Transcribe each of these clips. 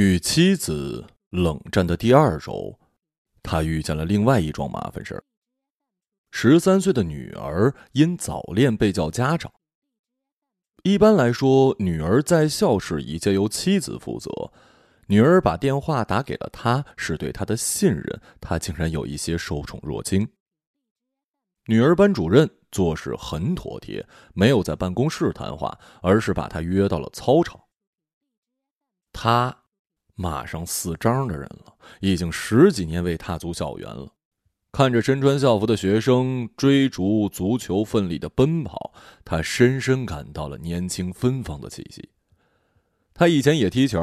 与妻子冷战的第二周，他遇见了另外一桩麻烦事儿。十三岁的女儿因早恋被叫家长。一般来说，女儿在校事宜皆由妻子负责。女儿把电话打给了他，是对他的信任，他竟然有一些受宠若惊。女儿班主任做事很妥帖，没有在办公室谈话，而是把他约到了操场。他。马上四张的人了，已经十几年未踏足校园了。看着身穿校服的学生追逐足球奋力的奔跑，他深深感到了年轻芬芳的气息。他以前也踢球，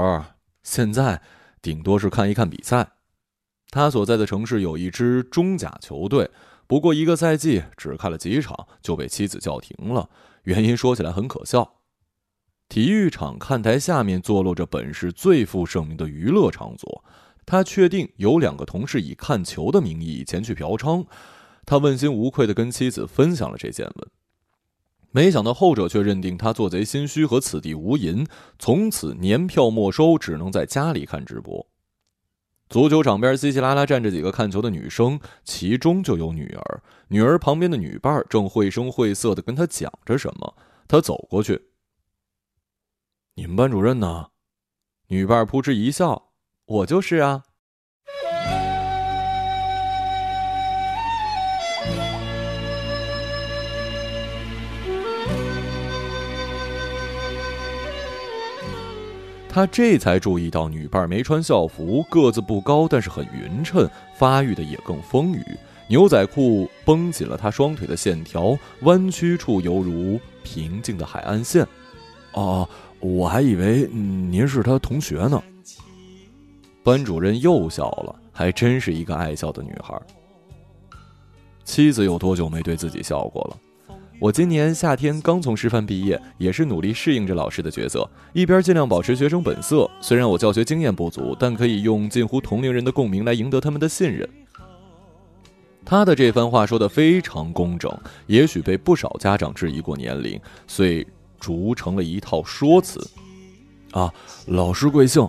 现在顶多是看一看比赛。他所在的城市有一支中甲球队，不过一个赛季只看了几场就被妻子叫停了，原因说起来很可笑。体育场看台下面坐落着本市最负盛名的娱乐场所，他确定有两个同事以看球的名义前去嫖娼，他问心无愧地跟妻子分享了这件闻，没想到后者却认定他做贼心虚和此地无银，从此年票没收，只能在家里看直播。足球场边稀稀拉拉站着几个看球的女生，其中就有女儿，女儿旁边的女伴正绘声绘色地跟他讲着什么，他走过去。你们班主任呢？女伴扑哧一笑：“我就是啊。”他这才注意到女伴没穿校服，个子不高，但是很匀称，发育的也更丰腴。牛仔裤绷紧了她双腿的线条，弯曲处犹如平静的海岸线。哦。我还以为您是他同学呢。班主任又笑了，还真是一个爱笑的女孩。妻子有多久没对自己笑过了？我今年夏天刚从师范毕业，也是努力适应着老师的角色，一边尽量保持学生本色。虽然我教学经验不足，但可以用近乎同龄人的共鸣来赢得他们的信任。他的这番话说的非常工整，也许被不少家长质疑过年龄，所以。逐成了一套说辞，啊，老师贵姓？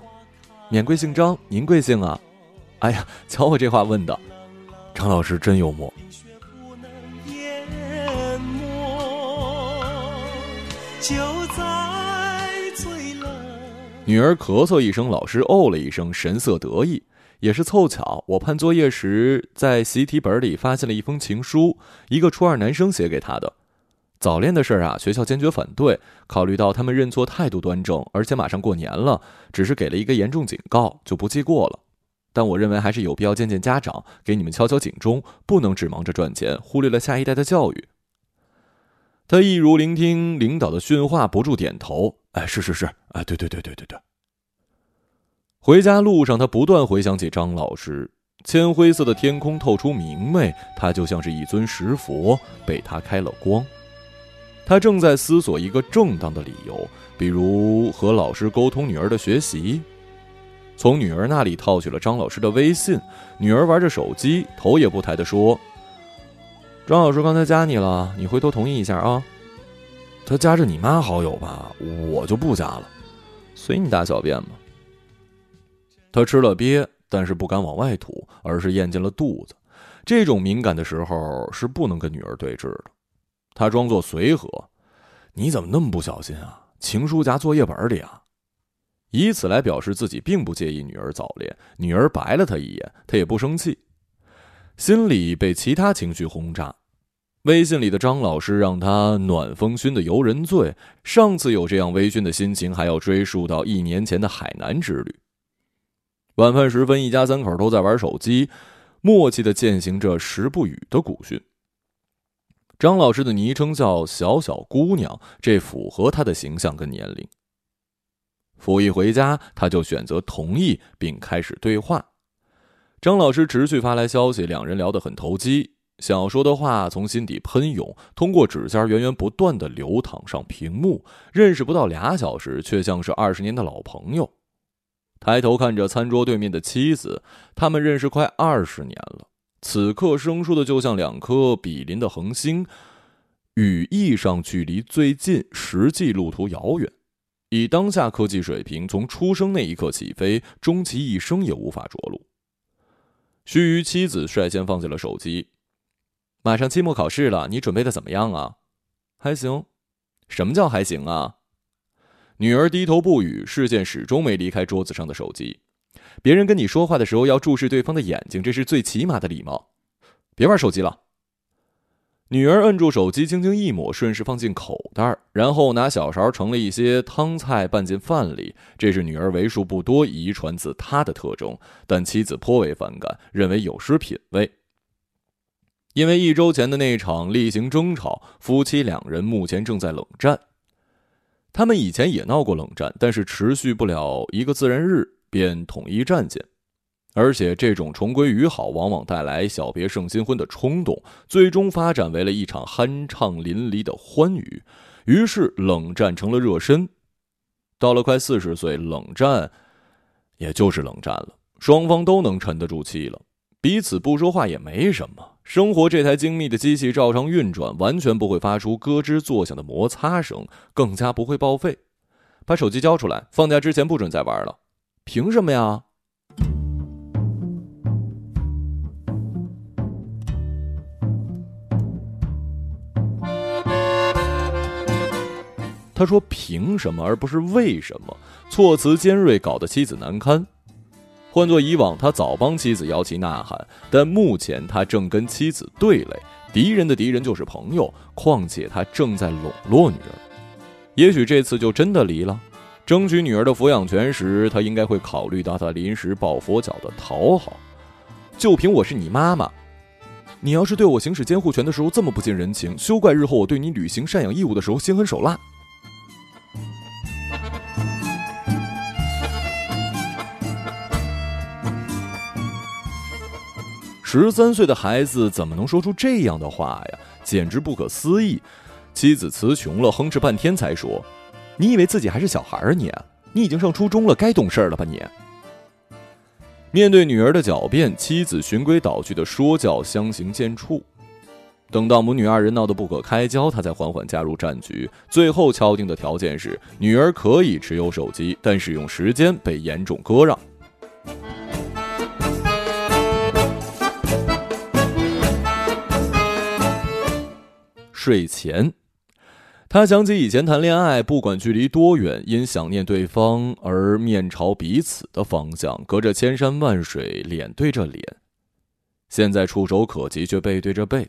免贵姓张，您贵姓啊？哎呀，瞧我这话问的，张老师真幽默。女儿咳嗽一声，老师哦了一声，神色得意。也是凑巧，我判作业时在习题本里发现了一封情书，一个初二男生写给她的。早恋的事儿啊，学校坚决反对。考虑到他们认错态度端正，而且马上过年了，只是给了一个严重警告，就不记过了。但我认为还是有必要见见家长，给你们敲敲警钟，不能只忙着赚钱，忽略了下一代的教育。他一如聆听领导的训话，不住点头。哎，是是是，哎，对对对对对对。回家路上，他不断回想起张老师。铅灰色的天空透出明媚，他就像是一尊石佛，被他开了光。他正在思索一个正当的理由，比如和老师沟通女儿的学习。从女儿那里套取了张老师的微信，女儿玩着手机，头也不抬的说：“张老师刚才加你了，你回头同意一下啊。”他加着你妈好友吧，我就不加了，随你大小便吧。他吃了鳖，但是不敢往外吐，而是咽进了肚子。这种敏感的时候是不能跟女儿对峙的。他装作随和，你怎么那么不小心啊？情书夹作业本里啊，以此来表示自己并不介意女儿早恋。女儿白了他一眼，他也不生气，心里被其他情绪轰炸。微信里的张老师让他暖风熏得游人醉。上次有这样微醺的心情，还要追溯到一年前的海南之旅。晚饭时分，一家三口都在玩手机，默契的践行着“食不语”的古训。张老师的昵称叫“小小姑娘”，这符合她的形象跟年龄。甫一回家，他就选择同意，并开始对话。张老师持续发来消息，两人聊得很投机，想说的话从心底喷涌，通过指尖源源不断的流淌上屏幕。认识不到俩小时，却像是二十年的老朋友。抬头看着餐桌对面的妻子，他们认识快二十年了。此刻生疏的就像两颗比邻的恒星，语义上距离最近，实际路途遥远。以当下科技水平，从出生那一刻起飞，终其一生也无法着陆。须臾，妻子率先放下了手机。马上期末考试了，你准备的怎么样啊？还行。什么叫还行啊？女儿低头不语，视线始终没离开桌子上的手机。别人跟你说话的时候要注视对方的眼睛，这是最起码的礼貌。别玩手机了。女儿摁住手机，轻轻一抹，顺势放进口袋，然后拿小勺盛了一些汤菜拌进饭里。这是女儿为数不多遗传自她的特征，但妻子颇为反感，认为有失品味。因为一周前的那场例行争吵，夫妻两人目前正在冷战。他们以前也闹过冷战，但是持续不了一个自然日便统一战线。而且这种重归于好，往往带来小别胜新婚的冲动，最终发展为了一场酣畅淋漓的欢愉。于是冷战成了热身。到了快四十岁，冷战也就是冷战了，双方都能沉得住气了，彼此不说话也没什么。生活这台精密的机器照常运转，完全不会发出咯吱作响的摩擦声，更加不会报废。把手机交出来，放假之前不准再玩了。凭什么呀？他说：“凭什么，而不是为什么？”措辞尖锐，搞得妻子难堪。换做以往，他早帮妻子摇旗呐喊，但目前他正跟妻子对垒，敌人的敌人就是朋友。况且他正在笼络女儿，也许这次就真的离了。争取女儿的抚养权时，他应该会考虑到他临时抱佛脚的讨好。就凭我是你妈妈，你要是对我行使监护权的时候这么不近人情，休怪日后我对你履行赡养义务的时候心狠手辣。十三岁的孩子怎么能说出这样的话呀？简直不可思议！妻子词穷了，哼哧半天才说：“你以为自己还是小孩啊？你，你已经上初中了，该懂事了吧？你。”面对女儿的狡辩，妻子循规蹈矩的说教相形见绌。等到母女二人闹得不可开交，他才缓缓加入战局。最后敲定的条件是，女儿可以持有手机，但使用时间被严重割让。睡前，他想起以前谈恋爱，不管距离多远，因想念对方而面朝彼此的方向，隔着千山万水，脸对着脸。现在触手可及，却背对着背。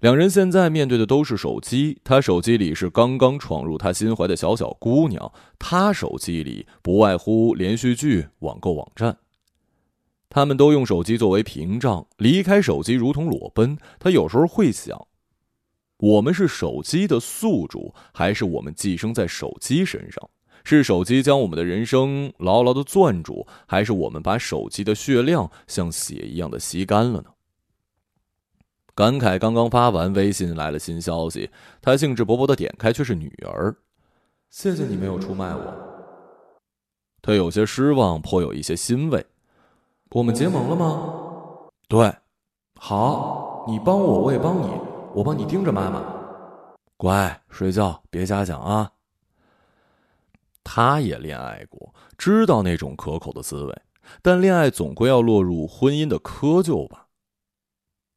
两人现在面对的都是手机，他手机里是刚刚闯入他心怀的小小姑娘，他手机里不外乎连续剧、网购网站。他们都用手机作为屏障，离开手机如同裸奔。他有时候会想。我们是手机的宿主，还是我们寄生在手机身上？是手机将我们的人生牢牢的攥住，还是我们把手机的血量像血一样的吸干了呢？感慨刚刚发完，微信来了新消息，他兴致勃勃的点开，却是女儿。谢谢你没有出卖我。他有些失望，颇有一些欣慰。我们结盟了吗？对。好，你帮我，我也帮你。我帮你盯着妈妈，乖，睡觉，别瞎想啊。他也恋爱过，知道那种可口的滋味，但恋爱总归要落入婚姻的窠臼吧。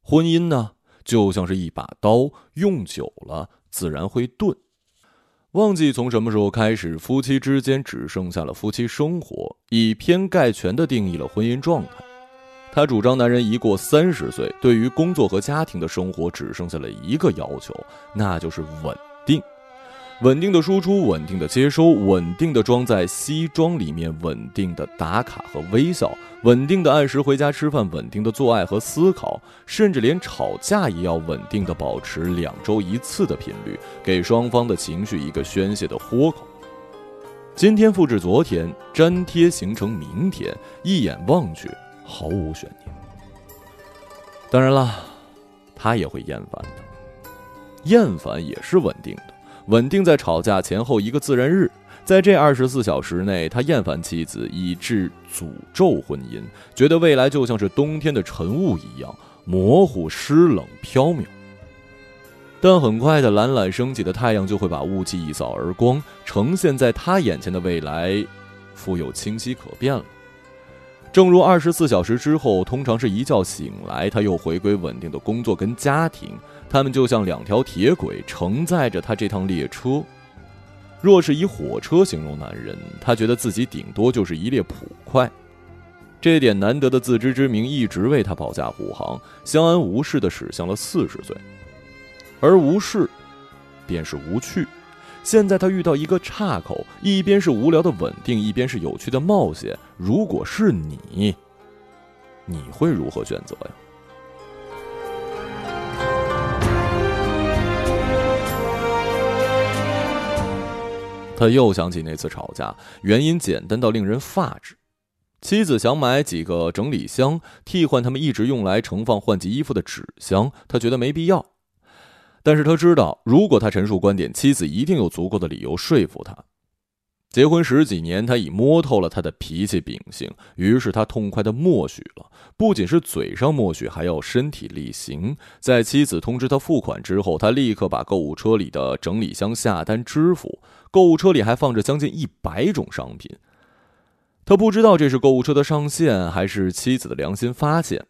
婚姻呢，就像是一把刀，用久了自然会钝。忘记从什么时候开始，夫妻之间只剩下了夫妻生活，以偏概全的定义了婚姻状态。他主张，男人一过三十岁，对于工作和家庭的生活只剩下了一个要求，那就是稳定。稳定的输出，稳定的接收，稳定的装在西装里面，稳定的打卡和微笑，稳定的按时回家吃饭，稳定的做爱和思考，甚至连吵架也要稳定的保持两周一次的频率，给双方的情绪一个宣泄的豁口。今天复制昨天，粘贴形成明天，一眼望去。毫无悬念。当然了，他也会厌烦的。厌烦也是稳定的，稳定在吵架前后一个自然日，在这二十四小时内，他厌烦妻子，以致诅咒婚姻，觉得未来就像是冬天的晨雾一样模糊、湿冷、飘渺。但很快的，懒懒升起的太阳就会把雾气一扫而光，呈现在他眼前的未来，富有清晰可辨了。正如二十四小时之后，通常是一觉醒来，他又回归稳定的工作跟家庭，他们就像两条铁轨，承载着他这趟列车。若是以火车形容男人，他觉得自己顶多就是一列普快。这点难得的自知之明一直为他保驾护航，相安无事的驶向了四十岁。而无事，便是无趣。现在他遇到一个岔口，一边是无聊的稳定，一边是有趣的冒险。如果是你，你会如何选择呀？他又想起那次吵架，原因简单到令人发指。妻子想买几个整理箱，替换他们一直用来盛放换季衣服的纸箱，他觉得没必要。但是他知道，如果他陈述观点，妻子一定有足够的理由说服他。结婚十几年，他已摸透了他的脾气秉性，于是他痛快的默许了，不仅是嘴上默许，还要身体力行。在妻子通知他付款之后，他立刻把购物车里的整理箱下单支付。购物车里还放着将近一百种商品，他不知道这是购物车的上限，还是妻子的良心发现。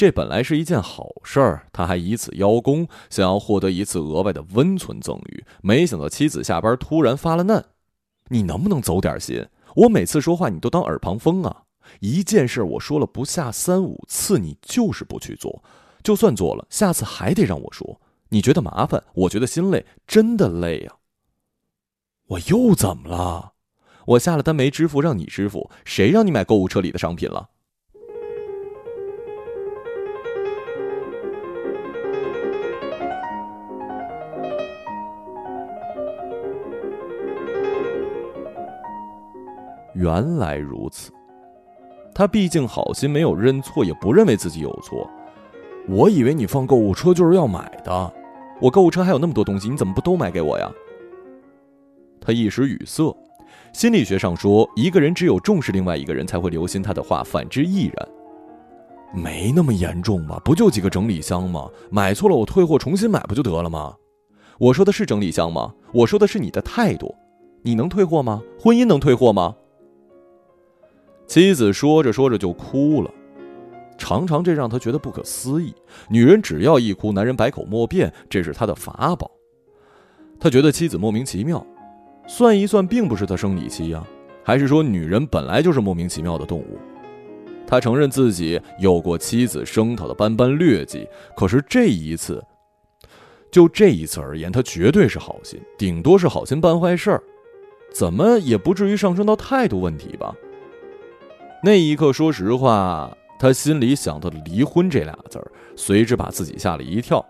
这本来是一件好事儿，他还以此邀功，想要获得一次额外的温存赠与。没想到妻子下班突然发了难。你能不能走点心？我每次说话你都当耳旁风啊！一件事我说了不下三五次，你就是不去做。就算做了，下次还得让我说。你觉得麻烦，我觉得心累，真的累呀。我又怎么了？我下了单没支付，让你支付，谁让你买购物车里的商品了？原来如此，他毕竟好心没有认错，也不认为自己有错。我以为你放购物车就是要买的，我购物车还有那么多东西，你怎么不都买给我呀？他一时语塞。心理学上说，一个人只有重视另外一个人，才会留心他的话，反之亦然。没那么严重吧？不就几个整理箱吗？买错了我退货重新买不就得了吗？我说的是整理箱吗？我说的是你的态度。你能退货吗？婚姻能退货吗？妻子说着说着就哭了，常常这让他觉得不可思议。女人只要一哭，男人百口莫辩，这是他的法宝。他觉得妻子莫名其妙，算一算，并不是他生理期呀，还是说女人本来就是莫名其妙的动物？他承认自己有过妻子声讨的斑斑劣迹，可是这一次，就这一次而言，他绝对是好心，顶多是好心办坏事儿，怎么也不至于上升到态度问题吧？那一刻，说实话，他心里想到“离婚”这俩字儿，随之把自己吓了一跳。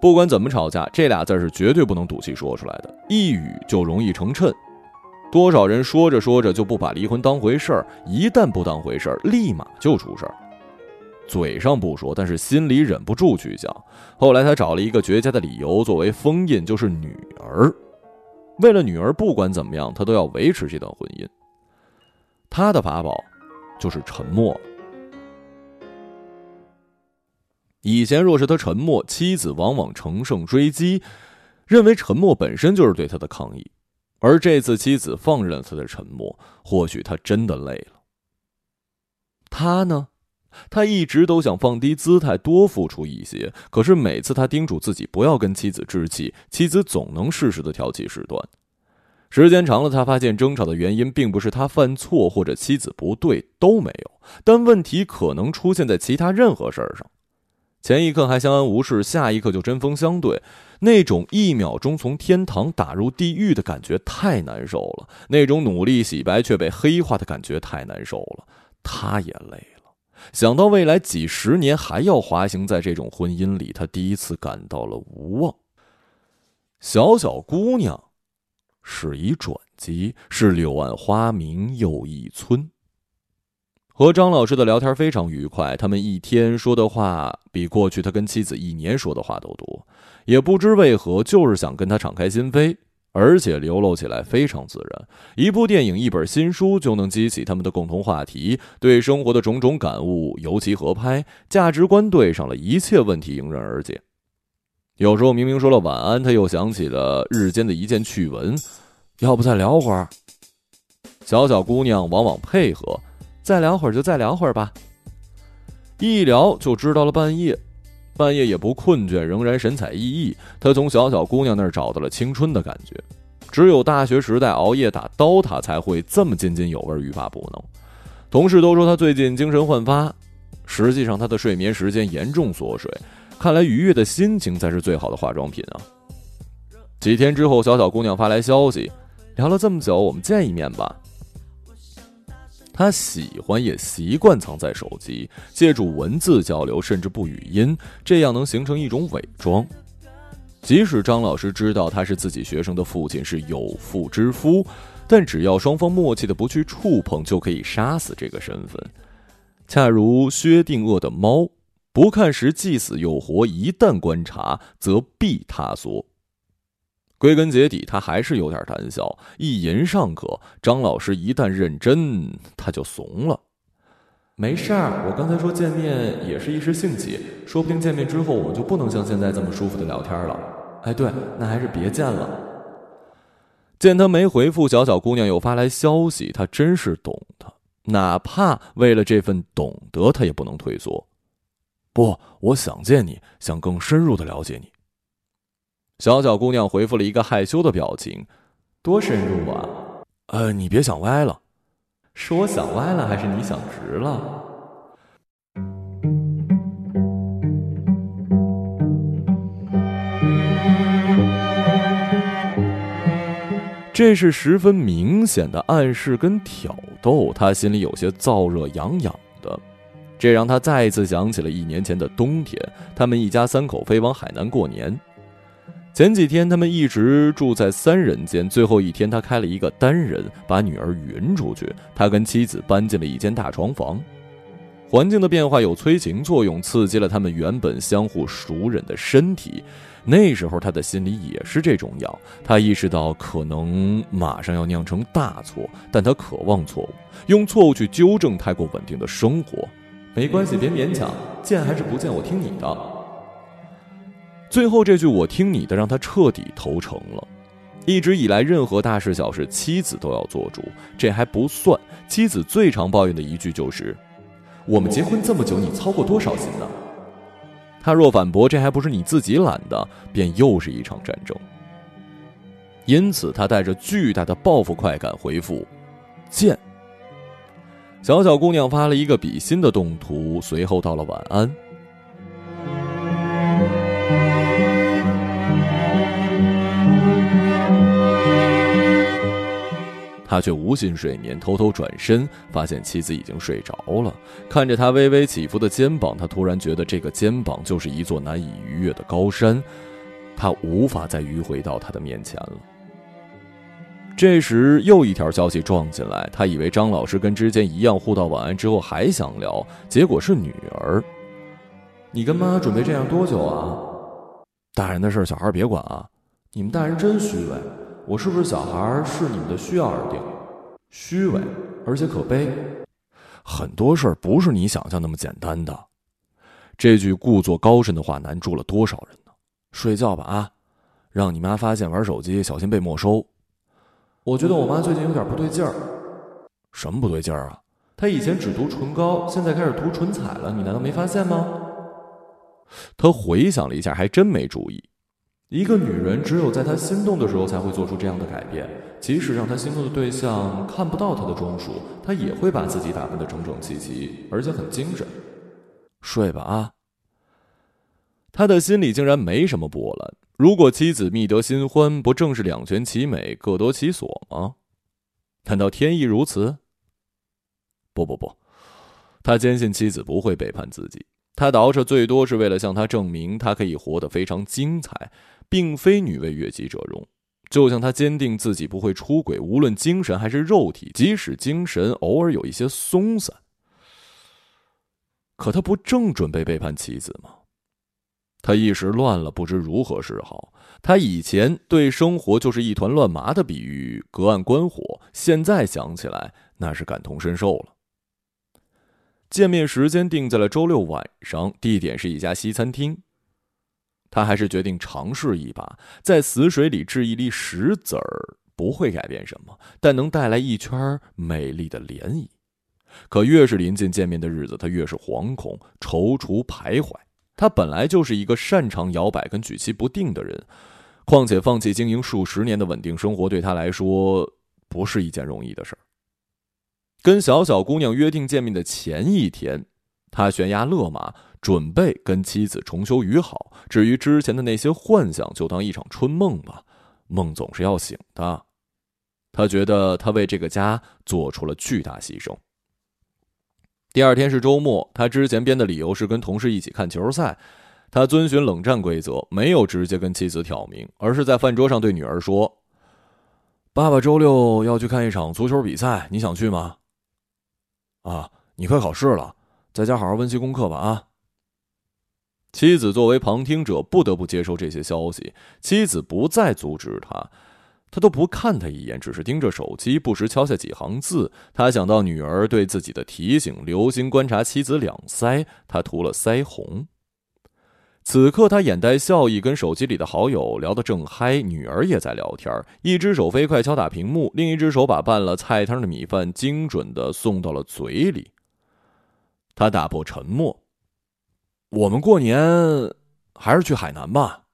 不管怎么吵架，这俩字是绝对不能赌气说出来的，一语就容易成谶。多少人说着说着就不把离婚当回事儿，一旦不当回事儿，立马就出事儿。嘴上不说，但是心里忍不住去想。后来他找了一个绝佳的理由作为封印，就是女儿。为了女儿，不管怎么样，他都要维持这段婚姻。他的法宝，就是沉默。以前若是他沉默，妻子往往乘胜追击，认为沉默本身就是对他的抗议。而这次妻子放任了他的沉默，或许他真的累了。他呢，他一直都想放低姿态，多付出一些。可是每次他叮嘱自己不要跟妻子置气，妻子总能适时的挑起事端。时间长了，他发现争吵的原因并不是他犯错或者妻子不对，都没有。但问题可能出现在其他任何事儿上。前一刻还相安无事，下一刻就针锋相对，那种一秒钟从天堂打入地狱的感觉太难受了。那种努力洗白却被黑化的感觉太难受了。他也累了，想到未来几十年还要滑行在这种婚姻里，他第一次感到了无望。小小姑娘。是一转机，是柳暗花明又一村。和张老师的聊天非常愉快，他们一天说的话比过去他跟妻子一年说的话都多。也不知为何，就是想跟他敞开心扉，而且流露起来非常自然。一部电影、一本新书就能激起他们的共同话题，对生活的种种感悟尤其合拍，价值观对上了，一切问题迎刃而解。有时候明明说了晚安，他又想起了日间的一件趣闻，要不再聊会儿？小小姑娘往往配合，再聊会儿就再聊会儿吧。一聊就知道了半夜，半夜也不困倦，仍然神采奕奕。他从小小姑娘那儿找到了青春的感觉。只有大学时代熬夜打刀塔才会这么津津有味、欲罢不能。同事都说他最近精神焕发，实际上他的睡眠时间严重缩水。看来愉悦的心情才是最好的化妆品啊！几天之后，小小姑娘发来消息，聊了这么久，我们见一面吧。她喜欢也习惯藏在手机，借助文字交流，甚至不语音，这样能形成一种伪装。即使张老师知道他是自己学生的父亲，是有妇之夫，但只要双方默契的不去触碰，就可以杀死这个身份。恰如薛定谔的猫。不看时既死又活，一旦观察则必塌缩。归根结底，他还是有点胆小，一言尚可。张老师一旦认真，他就怂了。没事儿，我刚才说见面也是一时兴起，说不定见面之后我们就不能像现在这么舒服的聊天了。哎，对，那还是别见了。见他没回复，小小姑娘又发来消息，他真是懂他，哪怕为了这份懂得，他也不能退缩。不，我想见你，想更深入的了解你。小小姑娘回复了一个害羞的表情，多深入啊？呃，你别想歪了，是我想歪了，还是你想直了？这是十分明显的暗示跟挑逗，他心里有些燥热痒痒。这让他再次想起了一年前的冬天，他们一家三口飞往海南过年。前几天他们一直住在三人间，最后一天他开了一个单人，把女儿匀出去。他跟妻子搬进了一间大床房。环境的变化有催情作用，刺激了他们原本相互熟稔的身体。那时候他的心里也是这种药，他意识到可能马上要酿成大错，但他渴望错误，用错误去纠正太过稳定的生活。没关系，别勉强，见还是不见，我听你的。最后这句“我听你的”让他彻底投诚了。一直以来，任何大事小事，妻子都要做主，这还不算。妻子最常抱怨的一句就是：“我们结婚这么久，你操过多少心呢？”他若反驳：“这还不是你自己懒的”，便又是一场战争。因此，他带着巨大的报复快感回复：“见。”小小姑娘发了一个比心的动图，随后道了晚安。他却无心睡眠，偷偷转身，发现妻子已经睡着了。看着他微微起伏的肩膀，他突然觉得这个肩膀就是一座难以逾越的高山，他无法再迂回到他的面前了。这时，又一条消息撞进来。他以为张老师跟之前一样互道晚安之后还想聊，结果是女儿。你跟妈准备这样多久啊？大人的事小孩别管啊！你们大人真虚伪，我是不是小孩是你们的需要而定，虚伪而且可悲。很多事儿不是你想象那么简单的。这句故作高深的话难住了多少人呢？睡觉吧啊！让你妈发现玩手机，小心被没收。我觉得我妈最近有点不对劲儿，什么不对劲儿啊？她以前只涂唇膏，现在开始涂唇彩了，你难道没发现吗？他回想了一下，还真没注意。一个女人只有在她心动的时候才会做出这样的改变，即使让她心动的对象看不到她的装束，她也会把自己打扮的整整齐齐，而且很精神。睡吧啊！他的心里竟然没什么波澜。如果妻子觅得新欢，不正是两全其美、各得其所吗？难道天意如此？不不不，他坚信妻子不会背叛自己。他倒饬最多是为了向他证明，他可以活得非常精彩，并非女为悦己者容。就像他坚定自己不会出轨，无论精神还是肉体，即使精神偶尔有一些松散。可他不正准备背叛妻子吗？他一时乱了，不知如何是好。他以前对生活就是一团乱麻的比喻，隔岸观火，现在想起来，那是感同身受了。见面时间定在了周六晚上，地点是一家西餐厅。他还是决定尝试一把，在死水里掷一粒石子儿，不会改变什么，但能带来一圈美丽的涟漪。可越是临近见面的日子，他越是惶恐、踌躇、徘徊。他本来就是一个擅长摇摆跟举棋不定的人，况且放弃经营数十年的稳定生活，对他来说不是一件容易的事儿。跟小小姑娘约定见面的前一天，他悬崖勒马。准备跟妻子重修于好。至于之前的那些幻想，就当一场春梦吧。梦总是要醒的。他觉得他为这个家做出了巨大牺牲。第二天是周末，他之前编的理由是跟同事一起看球赛。他遵循冷战规则，没有直接跟妻子挑明，而是在饭桌上对女儿说：“爸爸周六要去看一场足球比赛，你想去吗？”啊，你快考试了，在家好好温习功课吧啊。妻子作为旁听者，不得不接受这些消息。妻子不再阻止他，他都不看他一眼，只是盯着手机，不时敲下几行字。他想到女儿对自己的提醒，留心观察妻子两腮，他涂了腮红。此刻，他眼带笑意，跟手机里的好友聊得正嗨，女儿也在聊天，一只手飞快敲打屏幕，另一只手把拌了菜汤的米饭精准的送到了嘴里。他打破沉默。我们过年还是去海南吧。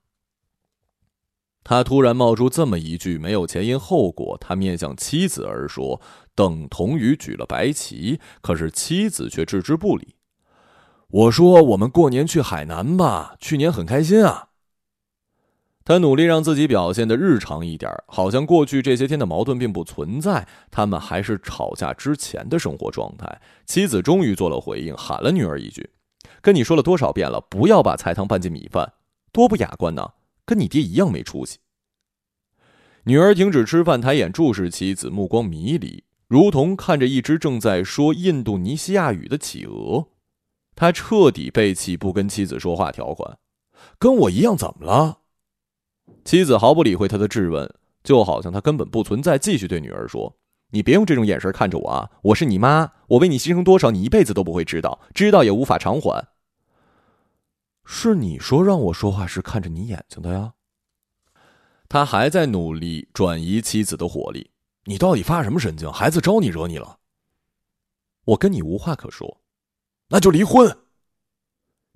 他突然冒出这么一句，没有前因后果。他面向妻子而说，等同于举了白旗。可是妻子却置之不理。我说：“我们过年去海南吧，去年很开心啊。”他努力让自己表现的日常一点，好像过去这些天的矛盾并不存在，他们还是吵架之前的生活状态。妻子终于做了回应，喊了女儿一句。跟你说了多少遍了，不要把菜汤拌进米饭，多不雅观呢！跟你爹一样没出息。女儿停止吃饭，抬眼注视妻子，目光迷离，如同看着一只正在说印度尼西亚语的企鹅。他彻底背弃不跟妻子说话条款。跟我一样怎么了？妻子毫不理会他的质问，就好像他根本不存在，继续对女儿说。你别用这种眼神看着我啊！我是你妈，我为你牺牲多少，你一辈子都不会知道，知道也无法偿还。是你说让我说话时看着你眼睛的呀。他还在努力转移妻子的火力。你到底发什么神经？孩子招你惹你了？我跟你无话可说，那就离婚。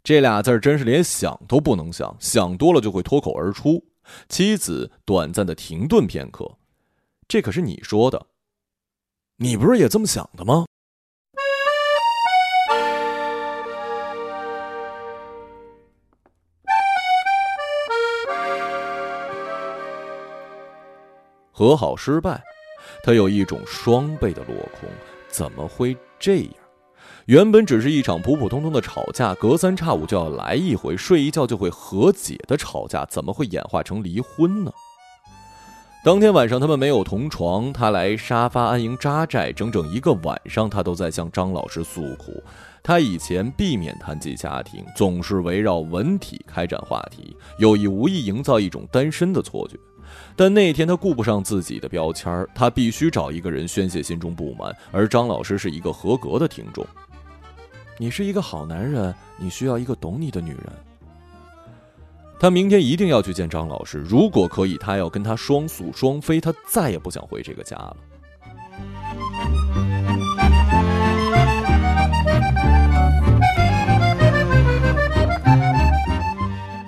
这俩字真是连想都不能想，想多了就会脱口而出。妻子短暂的停顿片刻，这可是你说的。你不是也这么想的吗？和好失败，他有一种双倍的落空。怎么会这样？原本只是一场普普通通的吵架，隔三差五就要来一回，睡一觉就会和解的吵架，怎么会演化成离婚呢？当天晚上，他们没有同床。他来沙发安营扎寨，整整一个晚上，他都在向张老师诉苦。他以前避免谈及家庭，总是围绕文体开展话题，有意无意营造一种单身的错觉。但那天他顾不上自己的标签他必须找一个人宣泄心中不满，而张老师是一个合格的听众。你是一个好男人，你需要一个懂你的女人。他明天一定要去见张老师，如果可以，他要跟他双宿双飞。他再也不想回这个家了。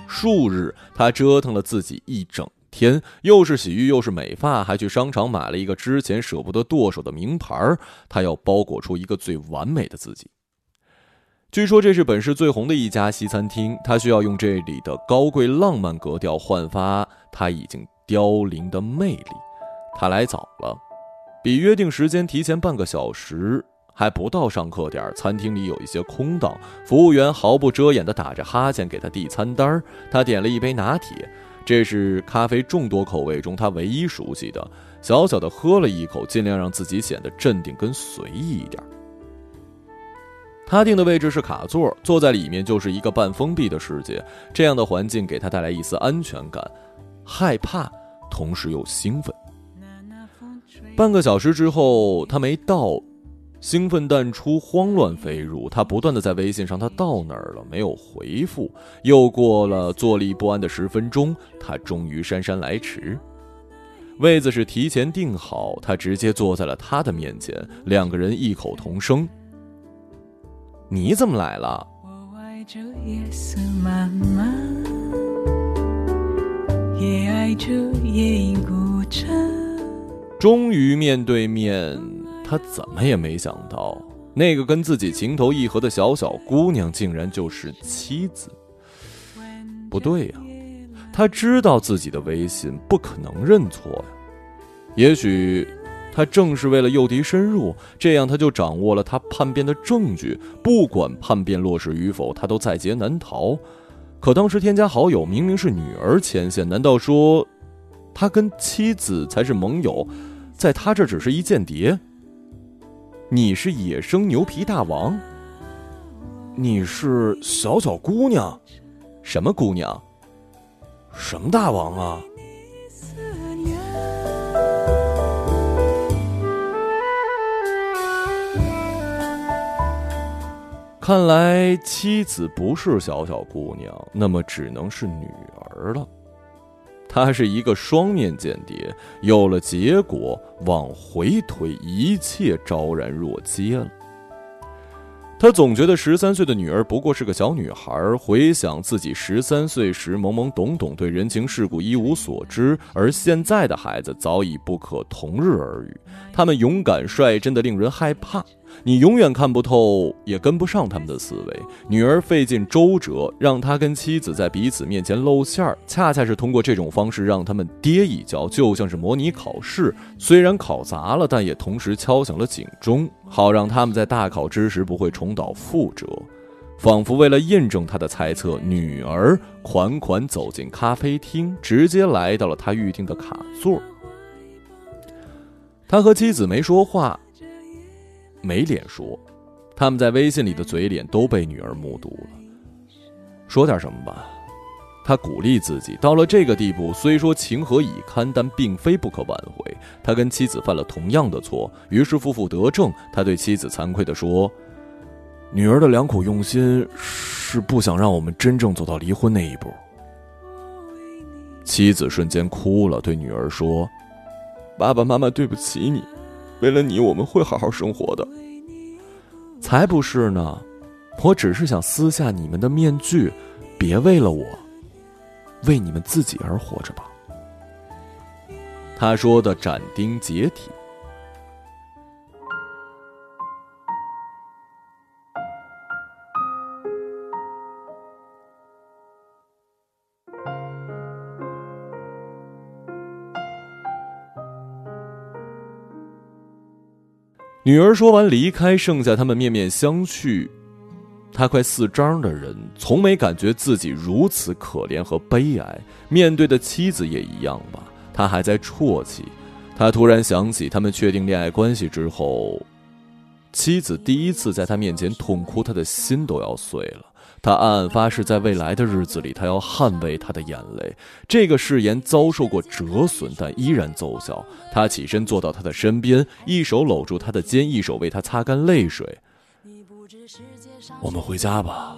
数日，他折腾了自己一整天，又是洗浴，又是美发，还去商场买了一个之前舍不得剁手的名牌儿他要包裹出一个最完美的自己。据说这是本市最红的一家西餐厅，他需要用这里的高贵浪漫格调焕发他已经凋零的魅力。他来早了，比约定时间提前半个小时，还不到上课点儿。餐厅里有一些空档，服务员毫不遮掩地打着哈欠给他递餐单儿他点了一杯拿铁，这是咖啡众多口味中他唯一熟悉的。小小的喝了一口，尽量让自己显得镇定跟随意一点。他定的位置是卡座，坐在里面就是一个半封闭的世界。这样的环境给他带来一丝安全感，害怕，同时又兴奋。半个小时之后，他没到，兴奋淡出，慌乱飞入。他不断的在微信上，他到哪儿了？没有回复。又过了坐立不安的十分钟，他终于姗姗来迟。位子是提前定好，他直接坐在了他的面前，两个人异口同声：“你怎么来了？”终于面对面。他怎么也没想到，那个跟自己情投意合的小小姑娘，竟然就是妻子。不对呀，他知道自己的微信不可能认错呀。也许，他正是为了诱敌深入，这样他就掌握了他叛变的证据。不管叛变落实与否，他都在劫难逃。可当时添加好友明明是女儿牵线，难道说，他跟妻子才是盟友，在他这只是一间谍？你是野生牛皮大王，你是小小姑娘，什么姑娘？什么大王啊？看来妻子不是小小姑娘，那么只能是女儿了。他是一个双面间谍，有了结果，往回推，一切昭然若揭了。他总觉得十三岁的女儿不过是个小女孩，回想自己十三岁时懵懵懂懂，对人情世故一无所知，而现在的孩子早已不可同日而语，他们勇敢率真的令人害怕。你永远看不透，也跟不上他们的思维。女儿费尽周折，让他跟妻子在彼此面前露馅儿，恰恰是通过这种方式让他们跌一跤，就像是模拟考试。虽然考砸了，但也同时敲响了警钟，好让他们在大考之时不会重蹈覆辙。仿佛为了印证他的猜测，女儿款款走进咖啡厅，直接来到了他预定的卡座。他和妻子没说话。没脸说，他们在微信里的嘴脸都被女儿目睹了。说点什么吧，他鼓励自己，到了这个地步，虽说情何以堪，但并非不可挽回。他跟妻子犯了同样的错，于是负负得正。他对妻子惭愧地说：“女儿的良苦用心，是不想让我们真正走到离婚那一步。”妻子瞬间哭了，对女儿说：“爸爸妈妈，对不起你。”为了你，我们会好好生活的。才不是呢，我只是想撕下你们的面具，别为了我，为你们自己而活着吧。他说的斩钉截铁。女儿说完离开，剩下他们面面相觑。他快四张的人，从没感觉自己如此可怜和悲哀。面对的妻子也一样吧，他还在啜泣。他突然想起，他们确定恋爱关系之后，妻子第一次在他面前痛哭，他的心都要碎了。他暗暗发誓，在未来的日子里，他要捍卫他的眼泪。这个誓言遭受过折损，但依然奏效。他起身坐到她的身边，一手搂住她的肩，一手为她擦干泪水。我们回家吧。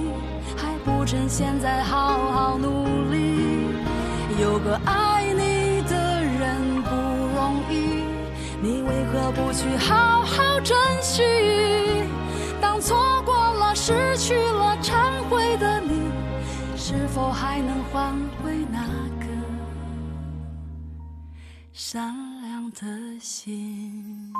现在好好努力。有个爱你的人不容易，你为何不去好好珍惜？当错过了、失去了、忏悔的你。是否还能换回那个善良的心？